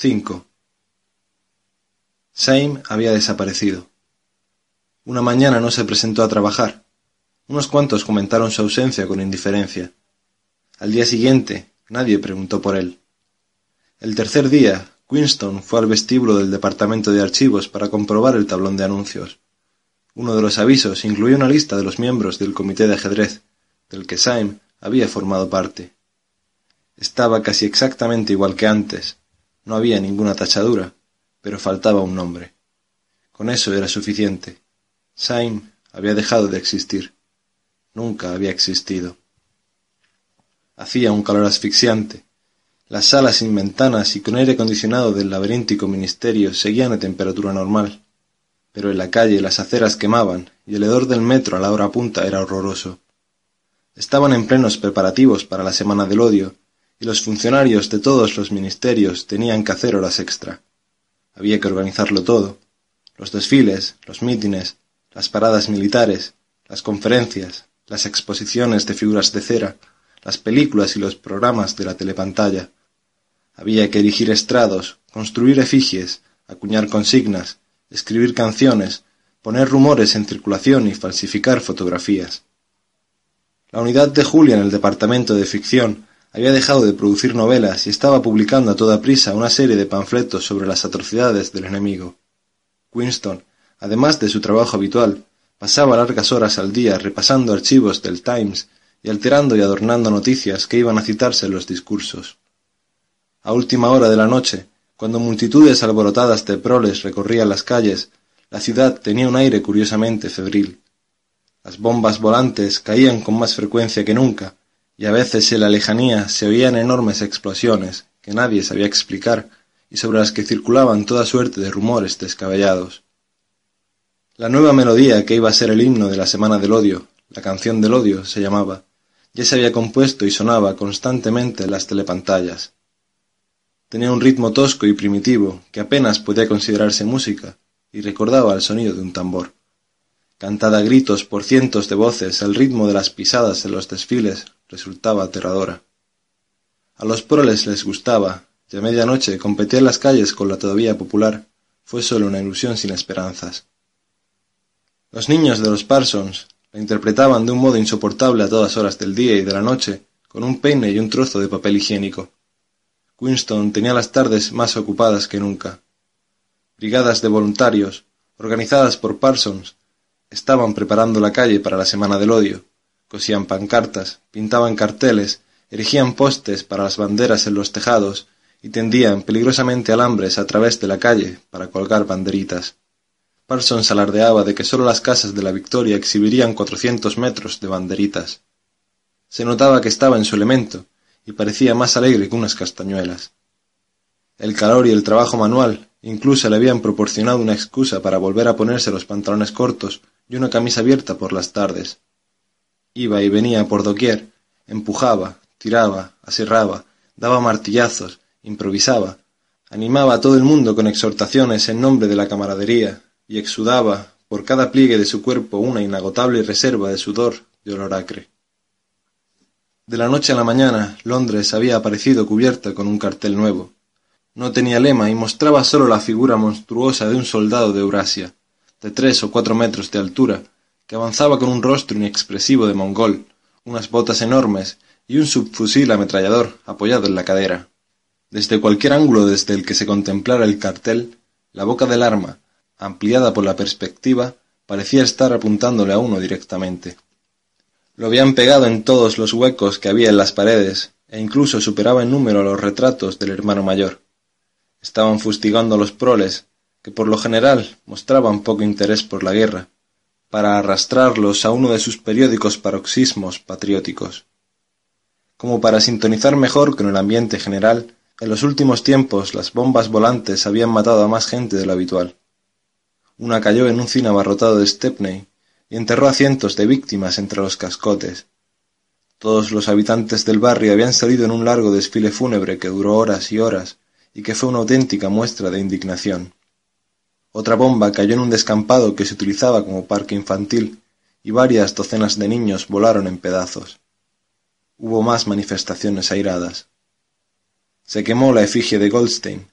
5. Syme había desaparecido. Una mañana no se presentó a trabajar. Unos cuantos comentaron su ausencia con indiferencia. Al día siguiente, nadie preguntó por él. El tercer día, Winston fue al vestíbulo del departamento de archivos para comprobar el tablón de anuncios. Uno de los avisos incluía una lista de los miembros del comité de ajedrez, del que Syme había formado parte. Estaba casi exactamente igual que antes. No había ninguna tachadura, pero faltaba un nombre. Con eso era suficiente. Syme había dejado de existir. Nunca había existido. Hacía un calor asfixiante. Las salas sin ventanas y con aire acondicionado del laberíntico ministerio seguían a temperatura normal. Pero en la calle las aceras quemaban y el hedor del metro a la hora punta era horroroso. Estaban en plenos preparativos para la Semana del Odio y los funcionarios de todos los ministerios tenían que hacer horas extra. Había que organizarlo todo. Los desfiles, los mítines, las paradas militares, las conferencias, las exposiciones de figuras de cera, las películas y los programas de la telepantalla. Había que erigir estrados, construir efigies, acuñar consignas, escribir canciones, poner rumores en circulación y falsificar fotografías. La unidad de Julia en el departamento de ficción había dejado de producir novelas y estaba publicando a toda prisa una serie de panfletos sobre las atrocidades del enemigo. Winston, además de su trabajo habitual, pasaba largas horas al día repasando archivos del Times y alterando y adornando noticias que iban a citarse en los discursos. A última hora de la noche, cuando multitudes alborotadas de proles recorrían las calles, la ciudad tenía un aire curiosamente febril. Las bombas volantes caían con más frecuencia que nunca, y a veces en la lejanía se oían enormes explosiones que nadie sabía explicar y sobre las que circulaban toda suerte de rumores descabellados. La nueva melodía que iba a ser el himno de la Semana del Odio, la canción del odio se llamaba, ya se había compuesto y sonaba constantemente en las telepantallas. Tenía un ritmo tosco y primitivo que apenas podía considerarse música y recordaba el sonido de un tambor. Cantada a gritos por cientos de voces al ritmo de las pisadas en los desfiles, resultaba aterradora. A los proles les gustaba, y a medianoche competir en las calles con la todavía popular fue solo una ilusión sin esperanzas. Los niños de los Parsons la interpretaban de un modo insoportable a todas horas del día y de la noche, con un peine y un trozo de papel higiénico. Winston tenía las tardes más ocupadas que nunca. Brigadas de voluntarios, organizadas por Parsons, estaban preparando la calle para la Semana del Odio, cosían pancartas, pintaban carteles, erigían postes para las banderas en los tejados y tendían peligrosamente alambres a través de la calle para colgar banderitas. Parsons alardeaba de que sólo las casas de la Victoria exhibirían cuatrocientos metros de banderitas. Se notaba que estaba en su elemento y parecía más alegre que unas castañuelas. El calor y el trabajo manual incluso le habían proporcionado una excusa para volver a ponerse los pantalones cortos y una camisa abierta por las tardes. Iba y venía por doquier, empujaba, tiraba, aserraba, daba martillazos, improvisaba, animaba a todo el mundo con exhortaciones en nombre de la camaradería, y exudaba por cada pliegue de su cuerpo una inagotable reserva de sudor de olor acre. De la noche a la mañana, Londres había aparecido cubierta con un cartel nuevo. No tenía lema y mostraba sólo la figura monstruosa de un soldado de Eurasia, de tres o cuatro metros de altura, que avanzaba con un rostro inexpresivo de mongol, unas botas enormes y un subfusil ametrallador apoyado en la cadera. Desde cualquier ángulo desde el que se contemplara el cartel, la boca del arma, ampliada por la perspectiva, parecía estar apuntándole a uno directamente. Lo habían pegado en todos los huecos que había en las paredes, e incluso superaba en número los retratos del hermano mayor. Estaban fustigando a los proles, que por lo general mostraban poco interés por la guerra, para arrastrarlos a uno de sus periódicos paroxismos patrióticos. Como para sintonizar mejor con el ambiente general, en los últimos tiempos las bombas volantes habían matado a más gente de lo habitual. Una cayó en un cine abarrotado de Stepney y enterró a cientos de víctimas entre los cascotes. Todos los habitantes del barrio habían salido en un largo desfile fúnebre que duró horas y horas y que fue una auténtica muestra de indignación. Otra bomba cayó en un descampado que se utilizaba como parque infantil y varias docenas de niños volaron en pedazos. Hubo más manifestaciones airadas. Se quemó la efigie de Goldstein.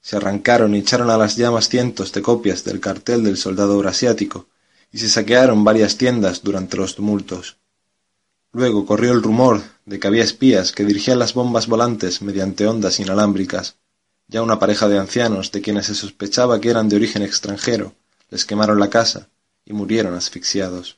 se arrancaron y echaron a las llamas cientos de copias del cartel del soldado eurasiático, y se saquearon varias tiendas durante los tumultos. Luego corrió el rumor de que había espías que dirigían las bombas volantes mediante ondas inalámbricas. Ya una pareja de ancianos, de quienes se sospechaba que eran de origen extranjero, les quemaron la casa y murieron asfixiados.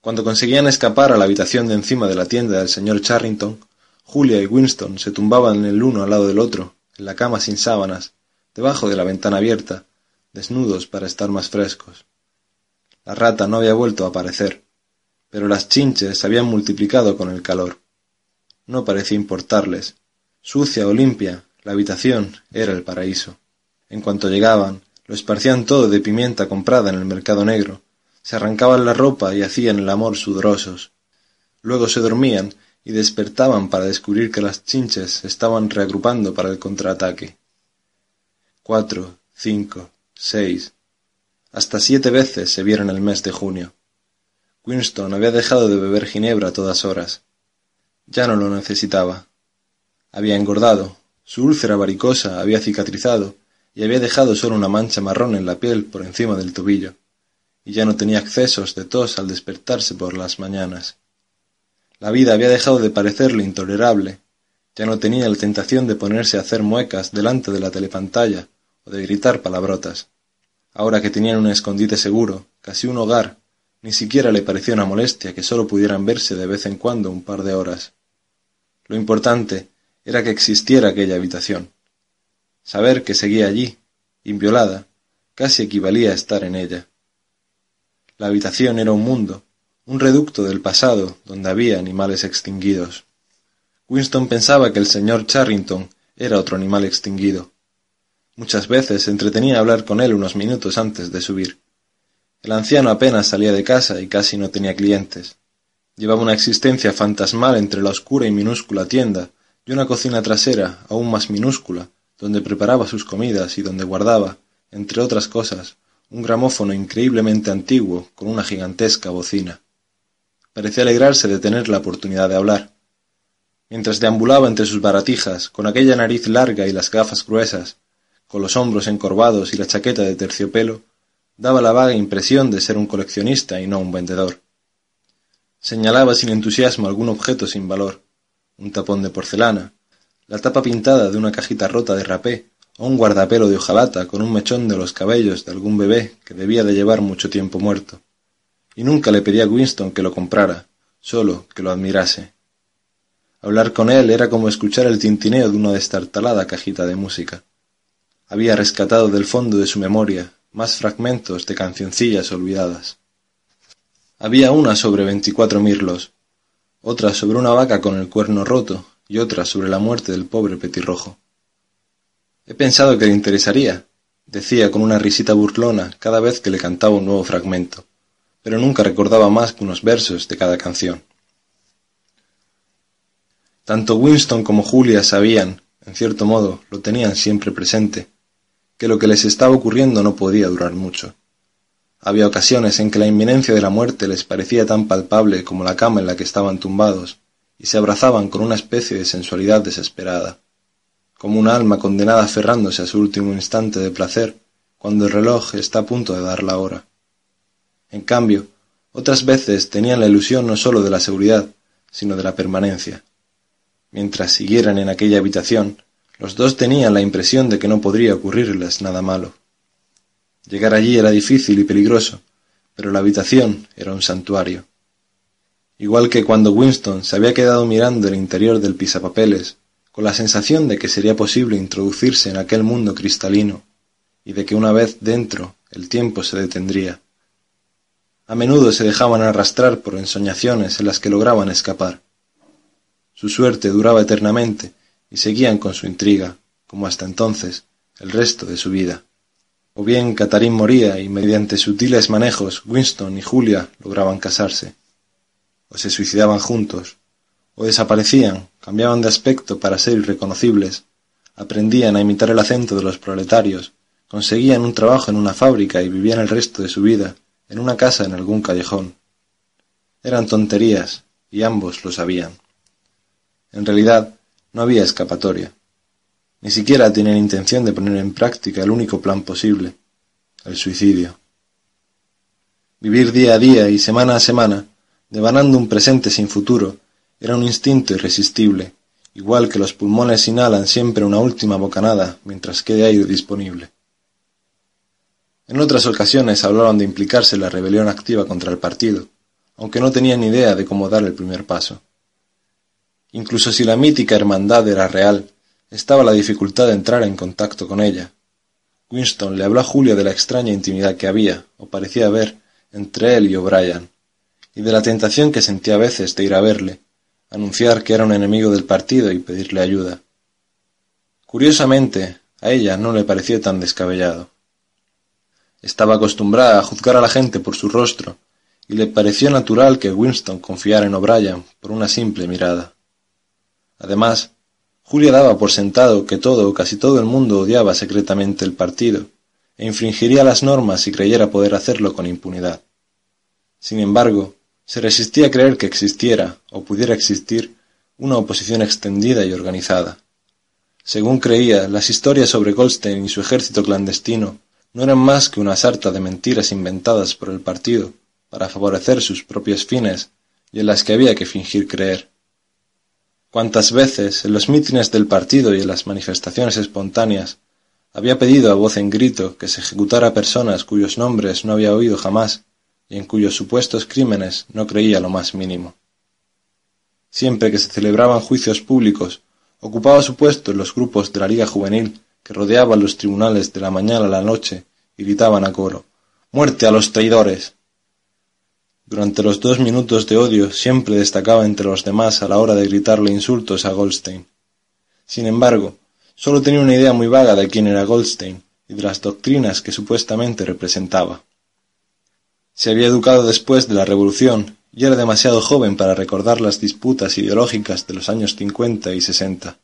Cuando conseguían escapar a la habitación de encima de la tienda del señor Charrington, Julia y Winston se tumbaban el uno al lado del otro, en la cama sin sábanas, debajo de la ventana abierta, desnudos para estar más frescos. La rata no había vuelto a aparecer pero las chinches se habían multiplicado con el calor. No parecía importarles. Sucia o limpia, la habitación era el paraíso. En cuanto llegaban, lo esparcían todo de pimienta comprada en el mercado negro, se arrancaban la ropa y hacían el amor sudorosos. Luego se dormían y despertaban para descubrir que las chinches se estaban reagrupando para el contraataque. Cuatro, cinco, seis, hasta siete veces se vieron el mes de junio. Winston había dejado de beber ginebra a todas horas. Ya no lo necesitaba. Había engordado, su úlcera varicosa había cicatrizado y había dejado solo una mancha marrón en la piel por encima del tobillo, y ya no tenía accesos de tos al despertarse por las mañanas. La vida había dejado de parecerle intolerable, ya no tenía la tentación de ponerse a hacer muecas delante de la telepantalla o de gritar palabrotas. Ahora que tenían un escondite seguro, casi un hogar, ni siquiera le pareció una molestia que sólo pudieran verse de vez en cuando un par de horas. Lo importante era que existiera aquella habitación. Saber que seguía allí, inviolada, casi equivalía a estar en ella. La habitación era un mundo, un reducto del pasado donde había animales extinguidos. Winston pensaba que el señor Charrington era otro animal extinguido. Muchas veces se entretenía a hablar con él unos minutos antes de subir. El anciano apenas salía de casa y casi no tenía clientes. Llevaba una existencia fantasmal entre la oscura y minúscula tienda y una cocina trasera aún más minúscula, donde preparaba sus comidas y donde guardaba, entre otras cosas, un gramófono increíblemente antiguo con una gigantesca bocina. Parecía alegrarse de tener la oportunidad de hablar. Mientras deambulaba entre sus baratijas, con aquella nariz larga y las gafas gruesas, con los hombros encorvados y la chaqueta de terciopelo, daba la vaga impresión de ser un coleccionista y no un vendedor. Señalaba sin entusiasmo algún objeto sin valor, un tapón de porcelana, la tapa pintada de una cajita rota de rapé, o un guardapelo de hojalata con un mechón de los cabellos de algún bebé que debía de llevar mucho tiempo muerto. Y nunca le pedía a Winston que lo comprara, solo que lo admirase. Hablar con él era como escuchar el tintineo de una destartalada cajita de música. Había rescatado del fondo de su memoria más fragmentos de cancioncillas olvidadas. Había una sobre veinticuatro mirlos, otra sobre una vaca con el cuerno roto y otra sobre la muerte del pobre petirrojo. He pensado que le interesaría, decía con una risita burlona cada vez que le cantaba un nuevo fragmento, pero nunca recordaba más que unos versos de cada canción. Tanto Winston como Julia sabían, en cierto modo, lo tenían siempre presente, que lo que les estaba ocurriendo no podía durar mucho. Había ocasiones en que la inminencia de la muerte les parecía tan palpable como la cama en la que estaban tumbados, y se abrazaban con una especie de sensualidad desesperada, como una alma condenada aferrándose a su último instante de placer cuando el reloj está a punto de dar la hora. En cambio, otras veces tenían la ilusión no sólo de la seguridad, sino de la permanencia. Mientras siguieran en aquella habitación, los dos tenían la impresión de que no podría ocurrirles nada malo. Llegar allí era difícil y peligroso, pero la habitación era un santuario. Igual que cuando Winston se había quedado mirando el interior del pisapapeles, con la sensación de que sería posible introducirse en aquel mundo cristalino, y de que una vez dentro el tiempo se detendría. A menudo se dejaban arrastrar por ensoñaciones en las que lograban escapar. Su suerte duraba eternamente, y seguían con su intriga, como hasta entonces, el resto de su vida. O bien Catarín moría y mediante sutiles manejos Winston y Julia lograban casarse. O se suicidaban juntos, o desaparecían, cambiaban de aspecto para ser irreconocibles, aprendían a imitar el acento de los proletarios, conseguían un trabajo en una fábrica y vivían el resto de su vida en una casa en algún callejón. Eran tonterías, y ambos lo sabían. En realidad, no había escapatoria. Ni siquiera tenían intención de poner en práctica el único plan posible, el suicidio. Vivir día a día y semana a semana, devanando un presente sin futuro, era un instinto irresistible, igual que los pulmones inhalan siempre una última bocanada mientras quede aire disponible. En otras ocasiones hablaron de implicarse en la rebelión activa contra el partido, aunque no tenían idea de cómo dar el primer paso. Incluso si la mítica hermandad era real, estaba la dificultad de entrar en contacto con ella. Winston le habló a Julio de la extraña intimidad que había, o parecía haber, entre él y O'Brien, y de la tentación que sentía a veces de ir a verle, anunciar que era un enemigo del partido y pedirle ayuda. Curiosamente, a ella no le pareció tan descabellado. Estaba acostumbrada a juzgar a la gente por su rostro, y le pareció natural que Winston confiara en O'Brien por una simple mirada. Además, Julia daba por sentado que todo o casi todo el mundo odiaba secretamente el partido, e infringiría las normas si creyera poder hacerlo con impunidad. Sin embargo, se resistía a creer que existiera, o pudiera existir, una oposición extendida y organizada. Según creía, las historias sobre Goldstein y su ejército clandestino no eran más que una sarta de mentiras inventadas por el partido para favorecer sus propios fines y en las que había que fingir creer. Cuántas veces, en los mítines del partido y en las manifestaciones espontáneas, había pedido a voz en grito que se ejecutara a personas cuyos nombres no había oído jamás y en cuyos supuestos crímenes no creía lo más mínimo. Siempre que se celebraban juicios públicos, ocupaba su puesto en los grupos de la Liga Juvenil que rodeaban los tribunales de la mañana a la noche y gritaban a coro Muerte a los traidores. Durante los dos minutos de odio siempre destacaba entre los demás a la hora de gritarle insultos a Goldstein. Sin embargo, sólo tenía una idea muy vaga de quién era Goldstein y de las doctrinas que supuestamente representaba. Se había educado después de la Revolución y era demasiado joven para recordar las disputas ideológicas de los años cincuenta y sesenta.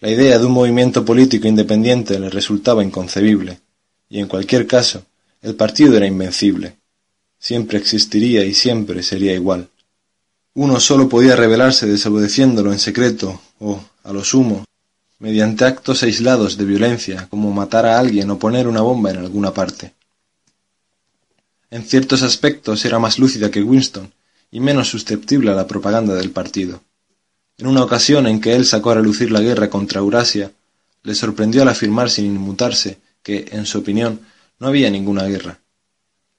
La idea de un movimiento político independiente le resultaba inconcebible, y en cualquier caso, el partido era invencible. Siempre existiría y siempre sería igual. Uno solo podía rebelarse desobedeciéndolo en secreto o, a lo sumo, mediante actos aislados de violencia, como matar a alguien o poner una bomba en alguna parte. En ciertos aspectos era más lúcida que Winston y menos susceptible a la propaganda del partido. En una ocasión en que él sacó a relucir la guerra contra Eurasia, le sorprendió al afirmar sin inmutarse que, en su opinión, no había ninguna guerra.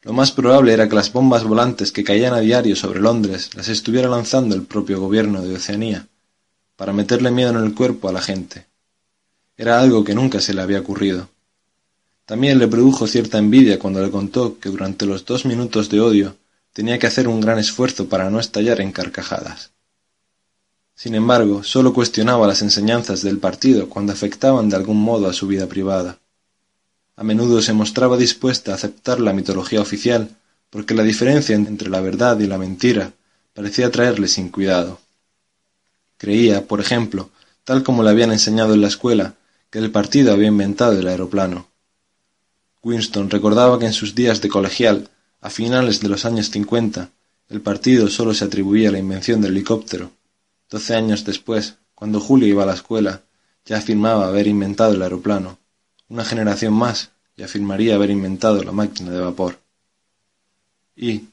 Lo más probable era que las bombas volantes que caían a diario sobre Londres las estuviera lanzando el propio gobierno de Oceanía, para meterle miedo en el cuerpo a la gente. Era algo que nunca se le había ocurrido. También le produjo cierta envidia cuando le contó que durante los dos minutos de odio tenía que hacer un gran esfuerzo para no estallar en carcajadas. Sin embargo, sólo cuestionaba las enseñanzas del partido cuando afectaban de algún modo a su vida privada. A menudo se mostraba dispuesta a aceptar la mitología oficial, porque la diferencia entre la verdad y la mentira parecía traerle sin cuidado. Creía, por ejemplo, tal como le habían enseñado en la escuela, que el partido había inventado el aeroplano. Winston recordaba que en sus días de colegial, a finales de los años cincuenta, el partido solo se atribuía la invención del helicóptero. Doce años después, cuando Julio iba a la escuela, ya afirmaba haber inventado el aeroplano. Una generación más y afirmaría haber inventado la máquina de vapor. Y,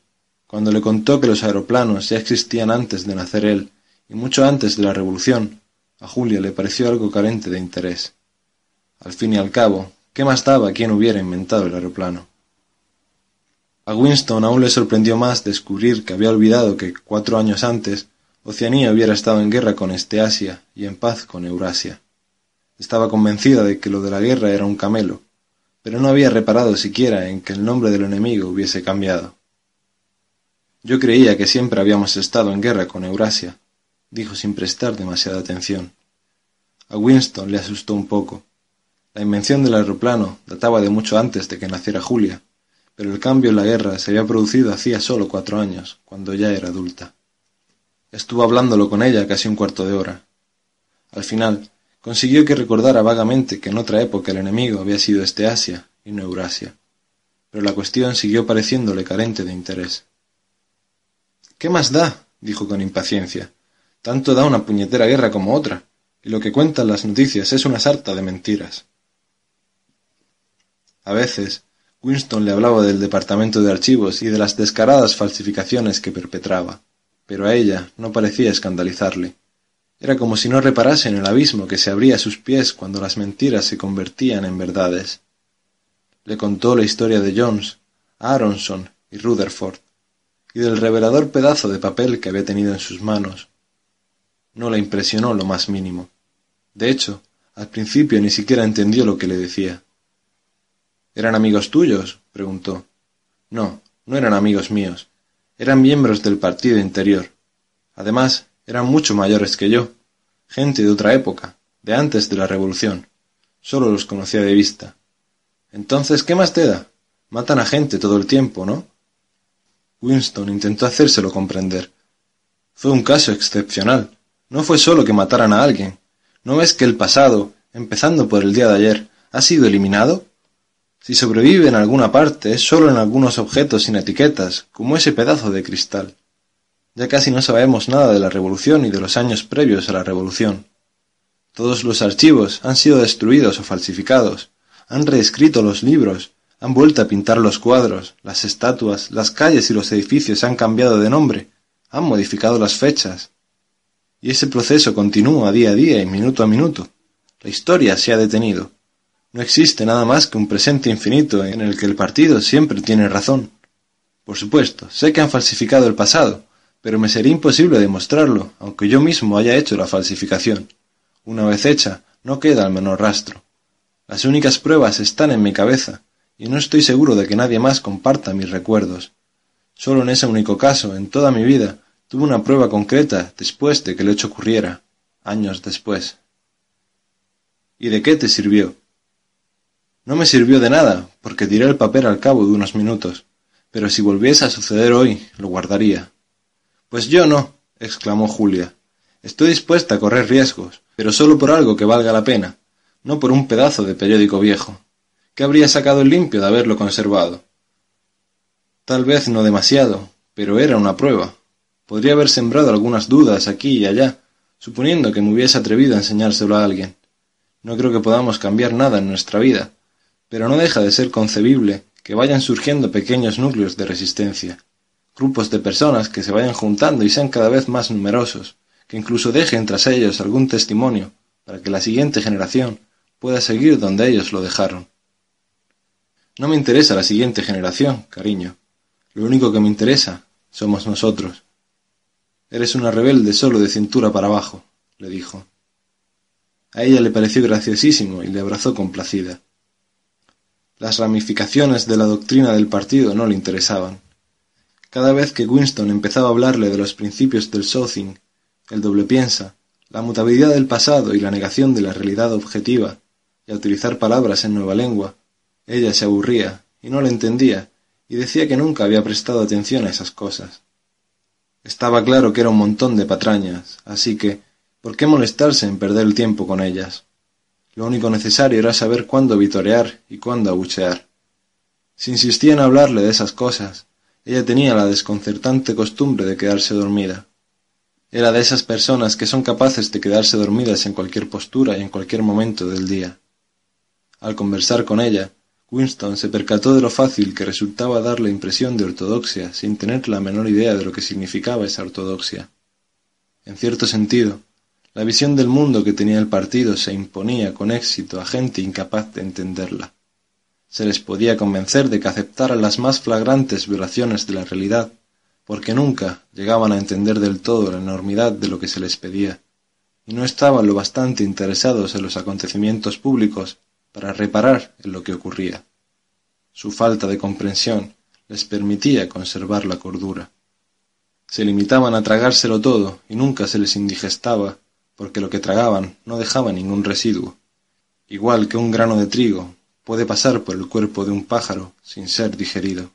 cuando le contó que los aeroplanos ya existían antes de nacer él, y mucho antes de la Revolución, a Julio le pareció algo carente de interés. Al fin y al cabo, ¿Qué más daba quien hubiera inventado el aeroplano? A Winston aún le sorprendió más descubrir que había olvidado que cuatro años antes Oceanía hubiera estado en guerra con Esteasia y en paz con Eurasia. Estaba convencida de que lo de la guerra era un camelo, pero no había reparado siquiera en que el nombre del enemigo hubiese cambiado. Yo creía que siempre habíamos estado en guerra con Eurasia, dijo sin prestar demasiada atención. A Winston le asustó un poco. La invención del aeroplano databa de mucho antes de que naciera Julia, pero el cambio en la guerra se había producido hacía solo cuatro años, cuando ya era adulta. Estuvo hablándolo con ella casi un cuarto de hora. Al final, consiguió que recordara vagamente que en otra época el enemigo había sido este Asia y no Eurasia, pero la cuestión siguió pareciéndole carente de interés. ¿Qué más da? dijo con impaciencia. Tanto da una puñetera guerra como otra. y lo que cuentan las noticias es una sarta de mentiras. A veces, Winston le hablaba del departamento de archivos y de las descaradas falsificaciones que perpetraba, pero a ella no parecía escandalizarle. Era como si no reparase en el abismo que se abría a sus pies cuando las mentiras se convertían en verdades. Le contó la historia de Jones, Aronson y Rutherford, y del revelador pedazo de papel que había tenido en sus manos. No la impresionó lo más mínimo. De hecho, al principio ni siquiera entendió lo que le decía. ¿Eran amigos tuyos? preguntó. No, no eran amigos míos. Eran miembros del partido interior. Además, eran mucho mayores que yo. Gente de otra época, de antes de la revolución. Solo los conocía de vista. Entonces, ¿qué más te da? Matan a gente todo el tiempo, ¿no? Winston intentó hacérselo comprender. Fue un caso excepcional. No fue solo que mataran a alguien. ¿No ves que el pasado, empezando por el día de ayer, ha sido eliminado? Si sobrevive en alguna parte, es solo en algunos objetos sin etiquetas, como ese pedazo de cristal. Ya casi no sabemos nada de la revolución y de los años previos a la revolución. Todos los archivos han sido destruidos o falsificados, han reescrito los libros, han vuelto a pintar los cuadros, las estatuas, las calles y los edificios han cambiado de nombre, han modificado las fechas. Y ese proceso continúa día a día y minuto a minuto. La historia se ha detenido. No existe nada más que un presente infinito en el que el partido siempre tiene razón. Por supuesto, sé que han falsificado el pasado, pero me sería imposible demostrarlo, aunque yo mismo haya hecho la falsificación. Una vez hecha, no queda el menor rastro. Las únicas pruebas están en mi cabeza, y no estoy seguro de que nadie más comparta mis recuerdos. Solo en ese único caso, en toda mi vida, tuve una prueba concreta después de que el hecho ocurriera, años después. ¿Y de qué te sirvió? No me sirvió de nada, porque tiré el papel al cabo de unos minutos, pero si volviese a suceder hoy, lo guardaría. Pues yo no, exclamó Julia. Estoy dispuesta a correr riesgos, pero solo por algo que valga la pena, no por un pedazo de periódico viejo. ¿Qué habría sacado limpio de haberlo conservado? Tal vez no demasiado, pero era una prueba. Podría haber sembrado algunas dudas aquí y allá, suponiendo que me hubiese atrevido a enseñárselo a alguien. No creo que podamos cambiar nada en nuestra vida, pero no deja de ser concebible que vayan surgiendo pequeños núcleos de resistencia, grupos de personas que se vayan juntando y sean cada vez más numerosos, que incluso dejen tras ellos algún testimonio para que la siguiente generación pueda seguir donde ellos lo dejaron. No me interesa la siguiente generación, cariño. Lo único que me interesa somos nosotros. Eres una rebelde solo de cintura para abajo, le dijo. A ella le pareció graciosísimo y le abrazó complacida. Las ramificaciones de la doctrina del partido no le interesaban. Cada vez que Winston empezaba a hablarle de los principios del Southing, el doble piensa, la mutabilidad del pasado y la negación de la realidad objetiva, y a utilizar palabras en nueva lengua, ella se aburría y no le entendía, y decía que nunca había prestado atención a esas cosas. Estaba claro que era un montón de patrañas, así que, ¿por qué molestarse en perder el tiempo con ellas? Lo único necesario era saber cuándo vitorear y cuándo abuchear. Si insistía en hablarle de esas cosas, ella tenía la desconcertante costumbre de quedarse dormida. Era de esas personas que son capaces de quedarse dormidas en cualquier postura y en cualquier momento del día. Al conversar con ella, Winston se percató de lo fácil que resultaba dar la impresión de ortodoxia sin tener la menor idea de lo que significaba esa ortodoxia. En cierto sentido, la visión del mundo que tenía el partido se imponía con éxito a gente incapaz de entenderla. Se les podía convencer de que aceptaran las más flagrantes violaciones de la realidad, porque nunca llegaban a entender del todo la enormidad de lo que se les pedía, y no estaban lo bastante interesados en los acontecimientos públicos para reparar en lo que ocurría. Su falta de comprensión les permitía conservar la cordura. Se limitaban a tragárselo todo y nunca se les indigestaba porque lo que tragaban no dejaba ningún residuo, igual que un grano de trigo puede pasar por el cuerpo de un pájaro sin ser digerido.